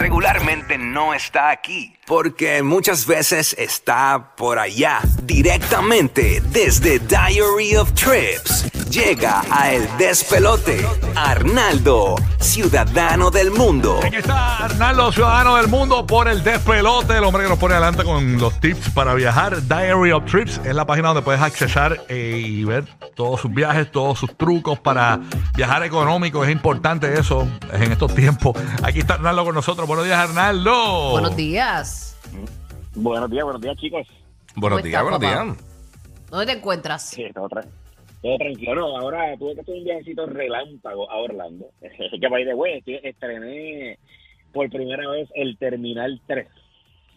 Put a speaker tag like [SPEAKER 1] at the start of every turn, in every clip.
[SPEAKER 1] Regularmente no está aquí, porque muchas veces está por allá, directamente desde Diary of Trips. Llega a El Despelote, Arnaldo, ciudadano del mundo.
[SPEAKER 2] Aquí está Arnaldo, ciudadano del mundo, por el despelote, el hombre que nos pone adelante con los tips para viajar. Diary of Trips es la página donde puedes accesar eh, y ver todos sus viajes, todos sus trucos para viajar económico. Es importante eso en estos tiempos. Aquí está Arnaldo con nosotros. Buenos días, Arnaldo.
[SPEAKER 3] Buenos días.
[SPEAKER 4] Buenos días, buenos días, chicos.
[SPEAKER 5] Buenos
[SPEAKER 3] ¿Cómo
[SPEAKER 5] días, buenos días.
[SPEAKER 3] ¿Dónde te encuentras?
[SPEAKER 4] Sí, todo, tra- todo tranquilo. No, ahora tuve que hacer un viajecito relámpago a Orlando. que by the way, estoy- estrené por primera vez el Terminal 3.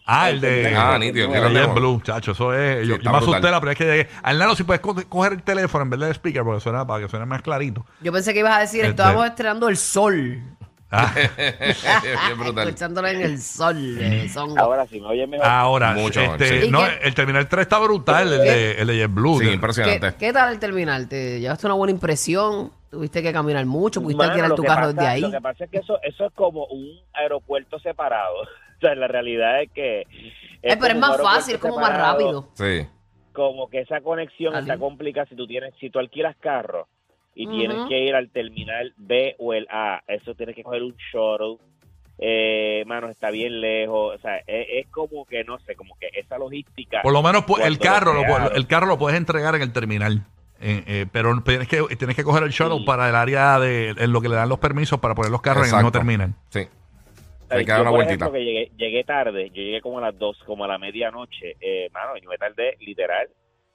[SPEAKER 2] Ah, el de.
[SPEAKER 5] Ah, nítido,
[SPEAKER 2] el
[SPEAKER 5] que
[SPEAKER 2] de. Blue, chacho. Eso es.
[SPEAKER 5] Sí,
[SPEAKER 2] yo me asusté la primera vez que llegué. Arnaldo, si puedes co- coger el teléfono en vez del speaker, porque suena para que suene más clarito.
[SPEAKER 3] Yo pensé que ibas a decir,
[SPEAKER 2] Este-
[SPEAKER 3] estábamos estrenando el sol.
[SPEAKER 2] Ah.
[SPEAKER 3] Escuchándolo en el sol. eh, son-
[SPEAKER 4] Ahora sí, me oye mejor.
[SPEAKER 2] ahora,
[SPEAKER 5] Mucho,
[SPEAKER 2] este,
[SPEAKER 5] sí.
[SPEAKER 2] no,
[SPEAKER 3] ¿Y qué?
[SPEAKER 2] el Terminal 3 está brutal, el de, el de JetBlue.
[SPEAKER 5] Sí, impresionante.
[SPEAKER 3] ¿Qué, qué tal el terminal? ¿Te llevaste una buena impresión? ¿Tuviste que caminar mucho? ¿Pudiste
[SPEAKER 4] Mano,
[SPEAKER 3] alquilar
[SPEAKER 4] lo
[SPEAKER 3] tu
[SPEAKER 4] que
[SPEAKER 3] carro
[SPEAKER 4] pasa-
[SPEAKER 3] desde ahí?
[SPEAKER 4] Lo que pasa es que eso, eso es como un aeropuerto separado. O sea, la realidad es que...
[SPEAKER 3] Eh, pero
[SPEAKER 4] como
[SPEAKER 3] es
[SPEAKER 4] un
[SPEAKER 3] más
[SPEAKER 4] aeropuerto
[SPEAKER 3] fácil, es como más
[SPEAKER 4] separado,
[SPEAKER 3] rápido.
[SPEAKER 5] Sí.
[SPEAKER 4] Como que esa conexión
[SPEAKER 3] Ali.
[SPEAKER 4] está complicada si tú tienes, si tú alquilas carro y tienes que ir al terminal B o el A, eso tienes que coger un shuttle. Eh, mano, está bien lejos, o sea, es, es como que no sé, como que esa logística.
[SPEAKER 2] Por lo menos el carro,
[SPEAKER 4] lo
[SPEAKER 2] el carro lo puedes entregar en el terminal. Eh, eh, pero tienes que, tienes que coger el shuttle
[SPEAKER 4] Sí.
[SPEAKER 2] para el área de en lo que le dan los permisos para poner los carros en el mismo
[SPEAKER 5] Exacto.
[SPEAKER 2] terminal.
[SPEAKER 5] Sí. Hay que dar una
[SPEAKER 4] por
[SPEAKER 5] vueltita.
[SPEAKER 4] ejemplo, que llegué, llegué tarde, yo llegué como a las 2, como a la medianoche, eh, mano, yo me tardé literal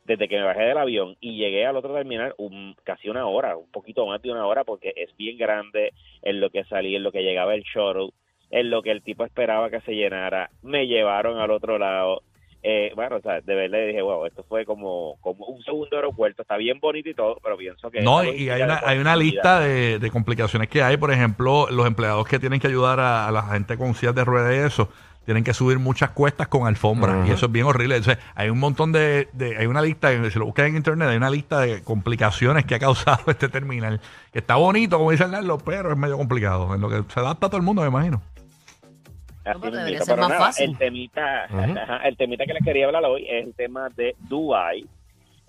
[SPEAKER 4] desde que me bajé del avión y llegué al otro terminal un, casi una hora, un poquito más de una hora porque es bien grande en lo que salí, en lo que llegaba el shuttle, en lo que el tipo esperaba que se llenara, me llevaron al otro lado. Eh, bueno, o sea, de verdad dije, wow, esto fue como, como un segundo aeropuerto, está bien bonito y todo, pero pienso que...
[SPEAKER 2] No, y hay una, hay una lista de, de complicaciones que hay. Por ejemplo, los empleados que tienen que ayudar a, a la gente con sillas de ruedas y eso, tienen que subir muchas cuestas con alfombras. Y eso es bien horrible. Entonces, hay un montón de, de- Hay una lista, si lo buscas en internet, hay una lista de complicaciones que ha causado este terminal. Que está bonito, como dice Arnaldo, pero es medio complicado. En lo que se adapta a todo el mundo, me imagino.
[SPEAKER 4] Así
[SPEAKER 3] pero
[SPEAKER 4] mismito,
[SPEAKER 3] debería ser
[SPEAKER 4] pero
[SPEAKER 3] más
[SPEAKER 4] nada,
[SPEAKER 3] fácil.
[SPEAKER 4] El temita,
[SPEAKER 5] Ujú.
[SPEAKER 4] ajá, el temita que les quería hablar hoy es el tema de Dubai.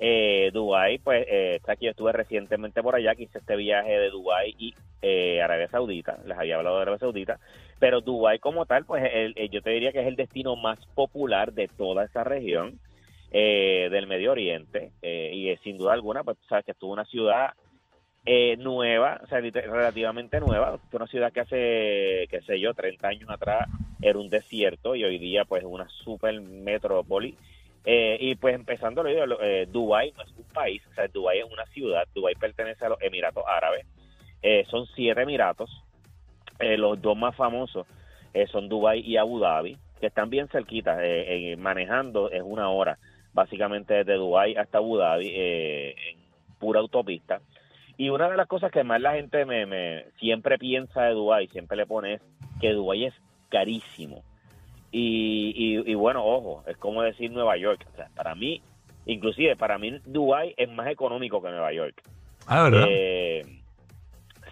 [SPEAKER 4] Eh, Dubai, pues, eh, está aquí, yo estuve recientemente por allá, que hice este viaje de Dubai y eh, Arabia Saudita, les había hablado de Arabia Saudita, pero Dubai como tal, pues, el- yo te diría que es el destino más popular de toda esa región eh, del Medio Oriente, eh, y eh, sin duda alguna, pues, sabes que estuvo una ciudad eh, nueva, o sea, relativamente nueva, una ciudad que hace, qué sé yo, 30 años atrás era un desierto y hoy día pues es una super metrópoli. Eh, y pues empezando, lo digo, eh, Dubái no es un país, o sea, Dubái es una ciudad, Dubái pertenece a los Emiratos Árabes, Eh, son siete Emiratos, Eh, los dos más famosos eh, son Dubái y Abu Dhabi, que están bien cerquitas, manejando es una hora, básicamente desde Dubái hasta Abu Dhabi, en pura autopista. Y una de las cosas que más la gente me, me siempre piensa de Dubái, siempre le pone es que Dubái es carísimo. Y, y, y bueno, ojo, es como decir Nueva York. O sea, para mí, inclusive para mí Dubái es más económico que Nueva York.
[SPEAKER 2] Ah, ¿verdad?
[SPEAKER 4] Eh,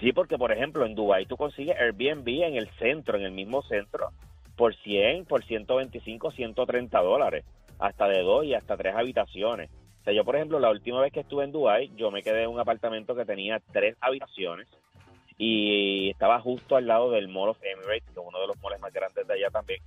[SPEAKER 4] sí, porque por ejemplo en Dubái tú consigues Airbnb en el centro, en el mismo centro, por 100, por 125, 130 dólares, hasta de dos y hasta tres habitaciones. O sea, yo por ejemplo la última vez que estuve en Dubái, yo me quedé en un apartamento que tenía tres habitaciones y estaba justo al lado del Mall of Emirates, que es uno de los malls más grandes de allá también.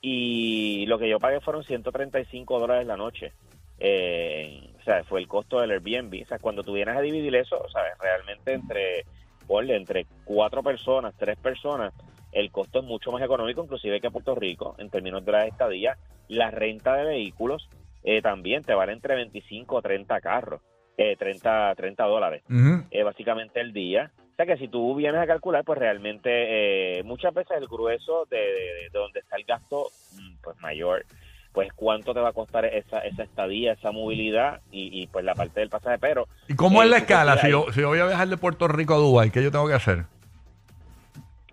[SPEAKER 4] Y lo que yo pagué fueron 135 dólares la noche. Eh, o sea, fue el costo del Airbnb. O sea, cuando tú vienes a dividir eso, sea, realmente entre, ponle, entre cuatro personas, tres personas, el costo es mucho más económico, inclusive que Puerto Rico, en términos de la estadía. La renta de vehículos eh, también te vale entre 25 o 30 carros, eh, 30, 30 dólares eh, básicamente el día. O sea que si tú vienes a calcular, pues realmente eh, muchas veces el grueso de, de- de donde está el gasto mm, pues mayor, pues cuánto te va a costar esa, esa estadía, esa movilidad y, y, pues la parte del pasaje. Pero
[SPEAKER 2] ¿Y cómo es
[SPEAKER 4] eh,
[SPEAKER 2] la
[SPEAKER 4] tú
[SPEAKER 2] escala? Si yo, si yo voy a viajar de Puerto Rico a Dubái, ¿qué yo tengo que hacer?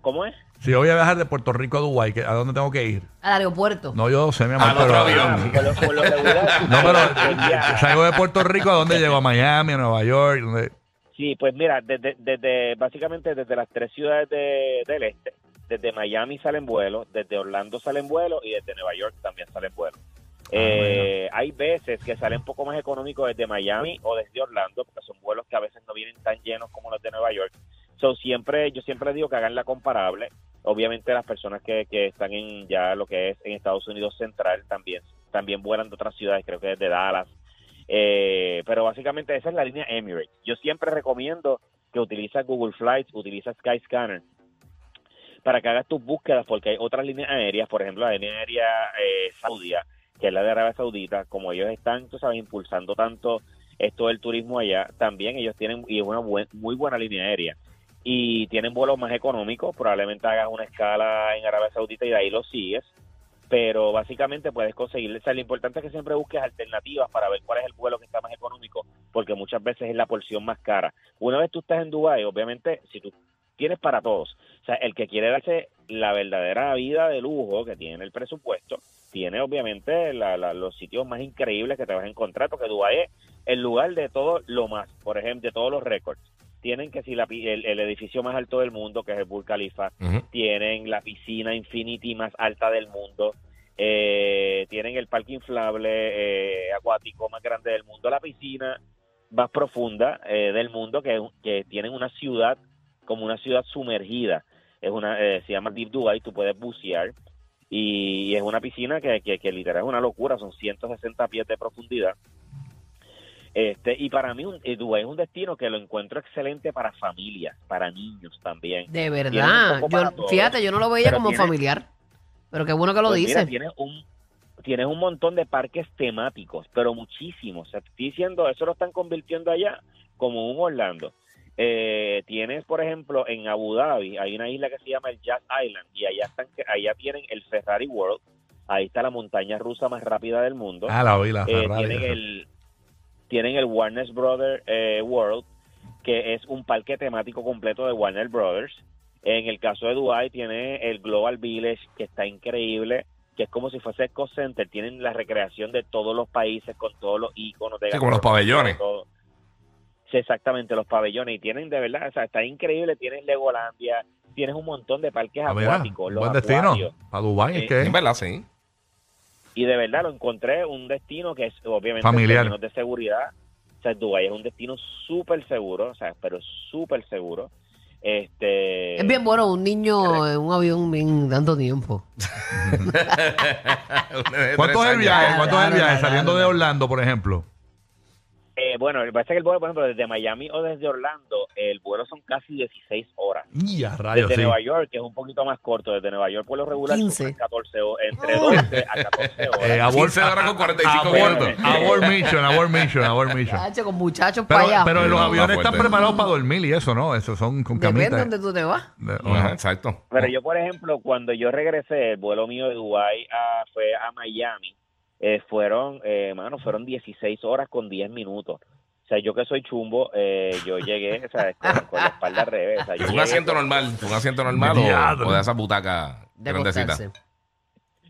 [SPEAKER 4] ¿Cómo es?
[SPEAKER 2] Si yo voy a viajar de Puerto Rico a Dubái, ¿qué- ¿a dónde tengo que ir?
[SPEAKER 3] Al aeropuerto.
[SPEAKER 2] No, yo sé, mi amor,
[SPEAKER 5] Al otro
[SPEAKER 2] pero...
[SPEAKER 5] avión.
[SPEAKER 4] Por lo, por lo regular,
[SPEAKER 2] No, pero salgo de Puerto Rico, ¿a dónde llego? ¿A Miami, a Nueva York? ¿Dónde?
[SPEAKER 4] Sí, pues mira, desde, desde básicamente desde las tres ciudades de- del este, desde Miami salen vuelos, desde Orlando salen vuelos y desde Nueva York también salen vuelos. Eh, hay veces que salen un poco más económicos desde Miami o desde Orlando, porque son vuelos que a veces no vienen tan llenos como los de Nueva York. So, siempre, yo siempre digo que hagan la comparable. Obviamente las personas que, que están en ya lo que es en Estados Unidos Central también, también vuelan de otras ciudades, creo que desde Dallas, eh, pero básicamente esa es la línea Emirates. Yo siempre recomiendo que utilices Google Flights, utilices Skyscanner para que hagas tus búsquedas, porque hay otras líneas aéreas, por ejemplo, la línea aérea eh, Saudia, que es la de Arabia Saudita, como ellos están, tú sabes, impulsando tanto esto del turismo allá, también ellos tienen, y es una buen- muy buena línea aérea, y tienen vuelos más económicos, probablemente hagas una escala en Arabia Saudita y de ahí lo sigues, pero básicamente puedes conseguir, o sea, lo importante es que siempre busques alternativas para ver cuál es el vuelo que está más económico, porque muchas veces es la porción más cara. Una vez tú estás en Dubái, obviamente, si tú tienes para todos, o sea, el que quiere darse la verdadera vida de lujo, que tiene el presupuesto, tiene obviamente la- la- los sitios más increíbles que te vas a encontrar, porque Dubái es el lugar de todo lo más, por ejemplo, de todos los récords. Tienen que si la el, el edificio más alto del mundo, que es el Burj Khalifa, tienen la piscina Infinity más alta del mundo, eh, tienen el parque inflable eh, acuático más grande del mundo, la piscina más profunda eh, del mundo, que, que tienen una ciudad como una ciudad sumergida. Es una, eh, se llama Deep Dubai, tú puedes bucear y, es una piscina que, que, que literal es una locura, son 160 pies de profundidad. Este, y para mí un, Dubái es un destino que lo encuentro excelente para familias, para niños también.
[SPEAKER 3] De verdad. Yo, fíjate, yo no lo veía
[SPEAKER 4] pero
[SPEAKER 3] como
[SPEAKER 4] tiene-
[SPEAKER 3] familiar. Pero qué bueno que lo
[SPEAKER 4] Pues mira,
[SPEAKER 3] dice.
[SPEAKER 4] tienes un tienes un montón de parques temáticos, pero muchísimos. O sea, te estoy diciendo, eso lo están convirtiendo allá como un Orlando. Eh, tienes, por ejemplo, en Abu Dhabi, hay una isla que se llama el Jazz Island y allá están, allá tienen el Ferrari World. Ahí está la montaña rusa más rápida del mundo.
[SPEAKER 2] Ah, la vi, la
[SPEAKER 4] Eh,
[SPEAKER 2] Ferrari.
[SPEAKER 4] tienen el tienen el Warner Brothers eh, World que es un parque temático completo de Warner Brothers en el caso de Dubai tiene el Global Village que está increíble que es como si fuese Eco Center tienen la recreación de todos los países con todos los iconos de
[SPEAKER 5] Sí, como los pabellones.
[SPEAKER 4] todo. Sí, exactamente los pabellones y tienen de verdad o sea está increíble tienes Legolandia tienes un montón de parques
[SPEAKER 2] Ah,
[SPEAKER 4] acuáticos
[SPEAKER 2] un
[SPEAKER 4] los
[SPEAKER 2] buen destino.
[SPEAKER 4] acuarios.
[SPEAKER 2] Para Dubái,
[SPEAKER 4] Eh,
[SPEAKER 2] es que
[SPEAKER 5] En verdad, sí.
[SPEAKER 4] Y de verdad lo encontré un destino que es obviamente
[SPEAKER 2] Familiar.
[SPEAKER 4] en de seguridad o sea Dubái es un destino súper seguro o sea pero súper seguro este
[SPEAKER 3] Es bien bueno un niño en un avión bien tanto tiempo.
[SPEAKER 2] ¿Cuánto es el viaje? ¿Cuánto es el viaje? Saliendo de Orlando, por ejemplo.
[SPEAKER 4] Eh, bueno el pasa que el vuelo por ejemplo desde Miami o desde Orlando el vuelo son casi 16 horas
[SPEAKER 2] Y a rayos,
[SPEAKER 4] desde
[SPEAKER 2] sí.
[SPEAKER 4] Nueva York que es un poquito más corto desde Nueva York por lo regular
[SPEAKER 3] 15.
[SPEAKER 4] son 14 ho- entre 12 a 14 horas
[SPEAKER 2] Eh, abort-
[SPEAKER 5] 15 horas con 45
[SPEAKER 2] abort-
[SPEAKER 5] minutos.
[SPEAKER 2] Abort mission, abort mission, abort mission.
[SPEAKER 3] Chacho, con muchachos
[SPEAKER 2] Pero,
[SPEAKER 3] para allá.
[SPEAKER 2] pero los
[SPEAKER 5] No,
[SPEAKER 2] aviones están preparados para dormir y eso, ¿no? Eso son con
[SPEAKER 3] Depende de
[SPEAKER 2] camitas.
[SPEAKER 3] donde tú te vas.
[SPEAKER 2] De-
[SPEAKER 5] Ajá, exacto.
[SPEAKER 4] Pero yo, por ejemplo, cuando yo regresé, el vuelo mío de Dubái a, fue a Miami, eh, fueron, eh, mano, fueron 16 horas con 10 minutos. O sea, yo que soy chumbo, eh, yo llegué, o sea, con, con la espalda al revés. O sea, yo
[SPEAKER 5] Un asiento
[SPEAKER 4] con-
[SPEAKER 5] normal, un asiento normal o,
[SPEAKER 2] Diablo.
[SPEAKER 5] o de esa butaca
[SPEAKER 3] De
[SPEAKER 5] grandecita.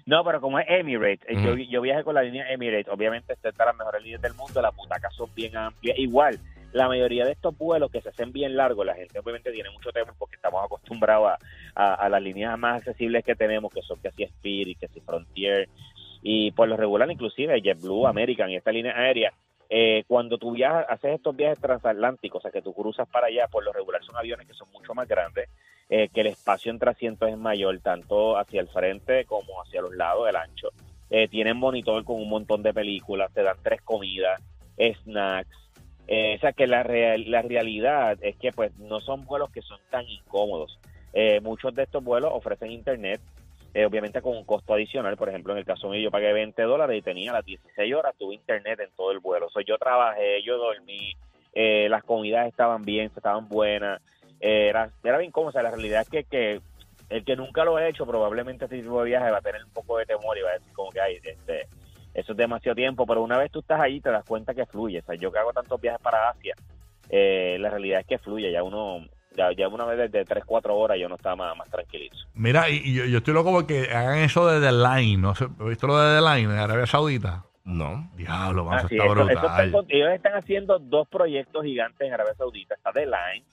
[SPEAKER 4] No, pero como es Emirates, eh, yo, yo viajé con la línea Emirates, obviamente esta es de las mejores líneas del mundo, las butacas son bien amplias. Igual, la mayoría de estos vuelos que se hacen bien largos, la gente obviamente tiene mucho temor porque estamos acostumbrados a, a- a las líneas más accesibles que tenemos, que son que si Spirit, que si Frontier, y por lo regular inclusive JetBlue, American y esta línea aérea, eh, cuando tú viajas, haces estos viajes transatlánticos, o sea que tú cruzas para allá, por lo regular son aviones que son mucho más grandes, eh, que el espacio entre asientos es mayor, tanto hacia el frente como hacia los lados del ancho. Eh, tienen monitor con un montón de películas, te dan tres comidas, snacks. Eh, o sea que la, real- la realidad es que pues no son vuelos que son tan incómodos. Eh, muchos de estos vuelos ofrecen internet, eh, obviamente con un costo adicional. Por ejemplo, en el caso mío yo pagué 20 dólares y tenía las 16 horas, tuve internet en todo el vuelo. O sea, yo trabajé, yo dormí, eh, las comidas estaban bien, estaban buenas. eh, era, era bien cómodo. O sea, la realidad es que, que el que nunca lo ha hecho, probablemente este tipo de viaje va a tener un poco de temor y va a decir como que hay, este, eso es demasiado tiempo, pero una vez tú estás ahí te das cuenta que fluye. O sea, yo que hago tantos viajes para Asia, eh, la realidad es que fluye. Ya uno, ya, ya una vez de 3, 4 horas yo no estaba más, más tranquilito.
[SPEAKER 2] Mira, y, y yo, yo estoy loco porque hagan eso de The Line. ¿no? sé, ¿Has visto lo de The Line en Arabia Saudita?
[SPEAKER 5] No.
[SPEAKER 2] Diablo, vamos,
[SPEAKER 4] Así,
[SPEAKER 2] está
[SPEAKER 4] eso- eso está
[SPEAKER 2] brutal.
[SPEAKER 4] ellos están haciendo dos proyectos gigantes en Arabia Saudita. Está The Line.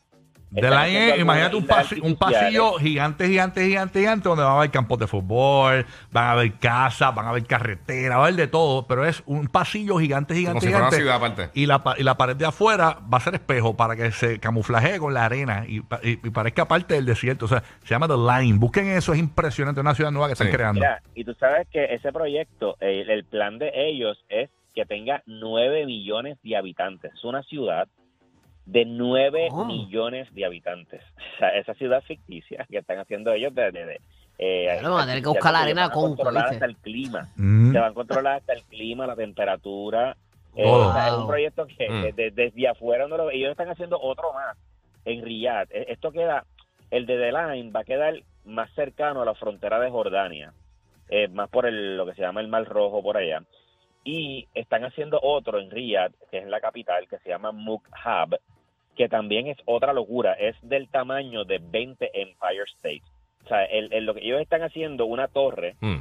[SPEAKER 2] The Line es, imagínate un, pasi- un pasillo
[SPEAKER 4] artificiales.
[SPEAKER 2] gigante, gigante, gigante, gigante, donde van a haber campos de fútbol, van a haber casas, van a haber carreteras, va a haber de todo, pero es un pasillo gigante,
[SPEAKER 5] Como
[SPEAKER 2] gigante,
[SPEAKER 5] si fuera una
[SPEAKER 2] gigante.
[SPEAKER 5] ciudad aparte.
[SPEAKER 2] Y la, pa- y la pared de afuera va a ser espejo para que se camuflaje con la arena y, pa- y- y parezca parte del desierto. O sea, se llama The Line. Busquen eso, es impresionante. Una ciudad nueva que están creando.
[SPEAKER 4] Mira, y tú sabes que ese proyecto, el, el plan de ellos es que tenga 9 millones de habitantes. Es una ciudad de 9
[SPEAKER 3] ¿Cómo?
[SPEAKER 4] millones de habitantes. O sea, esa ciudad ficticia que están haciendo ellos de... de, de, eh,
[SPEAKER 3] a tener que buscar la arena con-
[SPEAKER 4] controlar hasta el clima.
[SPEAKER 2] Mm.
[SPEAKER 4] Se van a controlar hasta el clima, la temperatura. Eh,
[SPEAKER 2] Todo.
[SPEAKER 4] o sea, es un proyecto que
[SPEAKER 5] Mm.
[SPEAKER 4] de- desde afuera no lo ve. Ellos están haciendo otro más en Riyadh. Eh, Esto queda, el de The Line va a quedar más cercano a la frontera de Jordania, eh, más por el, lo que se llama el Mar Rojo por allá. Y están haciendo otro en Riyadh, que es la capital, que se llama Mukhab, que también es otra locura. Es del tamaño de 20 Empire States. O sea, el- el- lo que ellos están haciendo, una torre
[SPEAKER 5] Mm.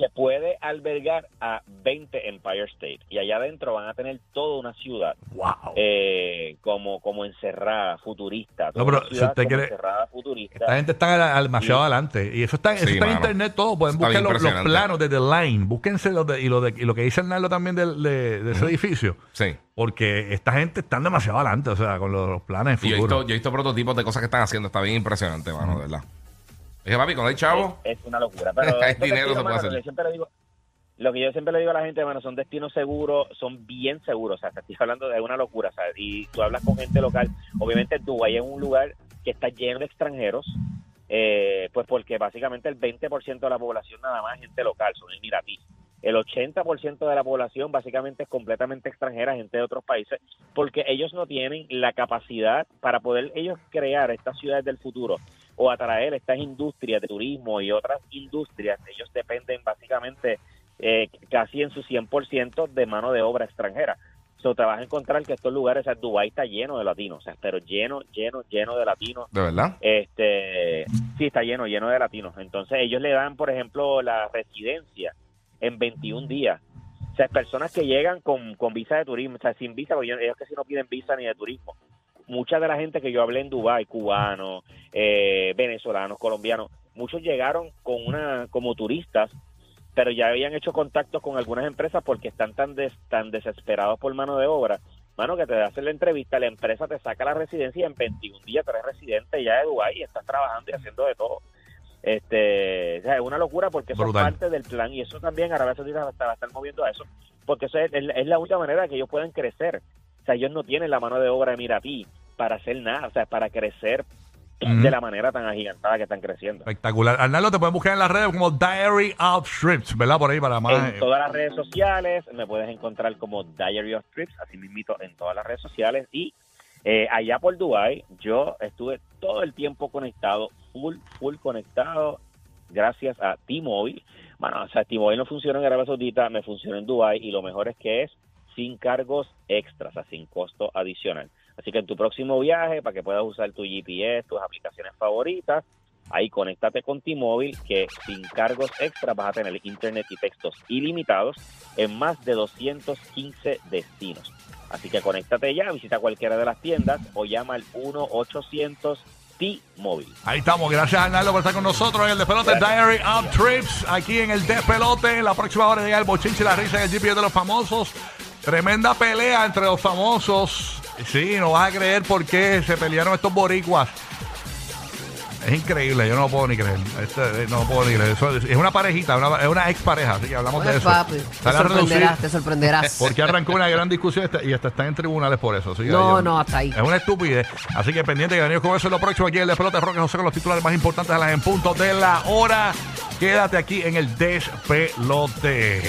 [SPEAKER 4] Que puede albergar a 20 Empire State y allá adentro van a tener toda una ciudad
[SPEAKER 2] Wow.
[SPEAKER 4] eh, como como encerrada futurista toda
[SPEAKER 2] No, pero si usted quiere-
[SPEAKER 4] encerrada futurista
[SPEAKER 2] Esta gente está al- demasiado adelante. Y eso está, eso
[SPEAKER 5] Sí,
[SPEAKER 2] está en internet todo. Pueden
[SPEAKER 5] Está
[SPEAKER 2] buscar los, planos de The Line. Búsquense los de, y, lo de, y lo que dice Hernando también del- de, de ese edificio.
[SPEAKER 5] Sí.
[SPEAKER 2] Porque esta gente está demasiado adelante, o sea, con los, los planes
[SPEAKER 5] Y yo he,
[SPEAKER 2] futuros.
[SPEAKER 5] visto, yo he visto prototipos de cosas que están haciendo. Está bien impresionante, mano, de verdad. Dije, papi, cuando hay chavo,
[SPEAKER 4] es, es una locura pero
[SPEAKER 5] Hay dinero, se puede hacer.
[SPEAKER 4] lo que yo siempre le digo lo que yo siempre le digo a la gente, mano, son destinos seguros, son bien seguros, o sea, te estoy hablando de una locura, ¿sabes? Y tú hablas con gente local, obviamente Dubái es un lugar que está lleno de extranjeros, eh, pues porque básicamente el 20% de la población nada más es gente local, son emiratíes. El 80% de la población básicamente es completamente extranjera, gente de otros países, porque ellos no tienen la capacidad para poder ellos crear estas ciudades del futuro o atraer estas industrias de turismo y otras industrias. Ellos dependen básicamente eh, casi en su 100% de mano de obra extranjera. So, te vas a encontrar que estos lugares, o sea, Dubái está lleno de latinos, o sea, pero lleno, lleno, lleno de latinos
[SPEAKER 5] de verdad.
[SPEAKER 4] este sí está lleno lleno de latinos entonces ellos le dan por ejemplo la residencia en 21 días o sea personas que llegan con, con visa de turismo o sea sin visa porque ellos casi no piden visa ni de turismo mucha de la gente que yo hablé en Dubái cubanos eh, venezolanos colombianos muchos llegaron con una como turistas pero ya habían hecho contactos con algunas empresas porque están tan des- tan desesperados por mano de obra mano, que te hacen la entrevista, la empresa te saca la residencia y en 21 días tú eres residente ya de Dubái y estás trabajando y haciendo de todo. Este, o sea, es una locura porque eso es parte del plan y eso también Arabia Saudita va a estar, moviendo a eso porque eso es, es la- es la única manera que ellos puedan crecer. O sea, ellos no tienen la mano de obra emiratí para hacer nada, o sea, para crecer de la manera tan agigantada que están creciendo.
[SPEAKER 2] Espectacular. Arnaldo, te pueden buscar en las redes como Diary of Trips, ¿verdad? Por ahí para más.
[SPEAKER 4] En todas las redes sociales me puedes encontrar como Diary of Trips, así mismito en todas las redes sociales. Y eh, allá por Dubai yo estuve todo el tiempo conectado, full, full conectado, gracias a T-Mobile. Bueno, o sea, T-Mobile no funciona en Arabia Saudita, me funciona en Dubai y lo mejor es que es sin cargos extras, o sea, sin costo adicional. Así que en tu próximo viaje, para que puedas usar tu GPS, tus aplicaciones favoritas, ahí conéctate con T-Mobile que sin cargos extra vas a tener internet y textos ilimitados en más de 215 destinos. Así que conéctate ya, visita cualquiera de las tiendas o llama al 1-800 T-Mobile.
[SPEAKER 2] Ahí estamos. Gracias, Arnaldo, por estar con nosotros en el Despelote Diary of Trips. Aquí en el Despelote. En la próxima hora llega el bochinche y la risa en el GPS de los famosos. Tremenda pelea entre los famosos. Sí, no vas a creer por qué se pelearon estos boricuas. Es increíble, yo no lo puedo ni creer. Este, eh, no lo puedo ni creer. Eso es es una parejita, una- es una ex pareja, así que hablamos de eso.
[SPEAKER 3] papi, te
[SPEAKER 2] Sale a reducir
[SPEAKER 3] sorprenderás, te sorprenderás.
[SPEAKER 2] porque arrancó una gran discusión esta- y hasta están en tribunales por eso. así que
[SPEAKER 3] No,
[SPEAKER 2] yo-
[SPEAKER 3] no, hasta ahí.
[SPEAKER 2] Es una estupidez. Así que pendiente que venimos con eso en lo próximo aquí en el Despelote Roque José con los titulares más importantes a las en punto de la hora. Quédate aquí en el Despelote.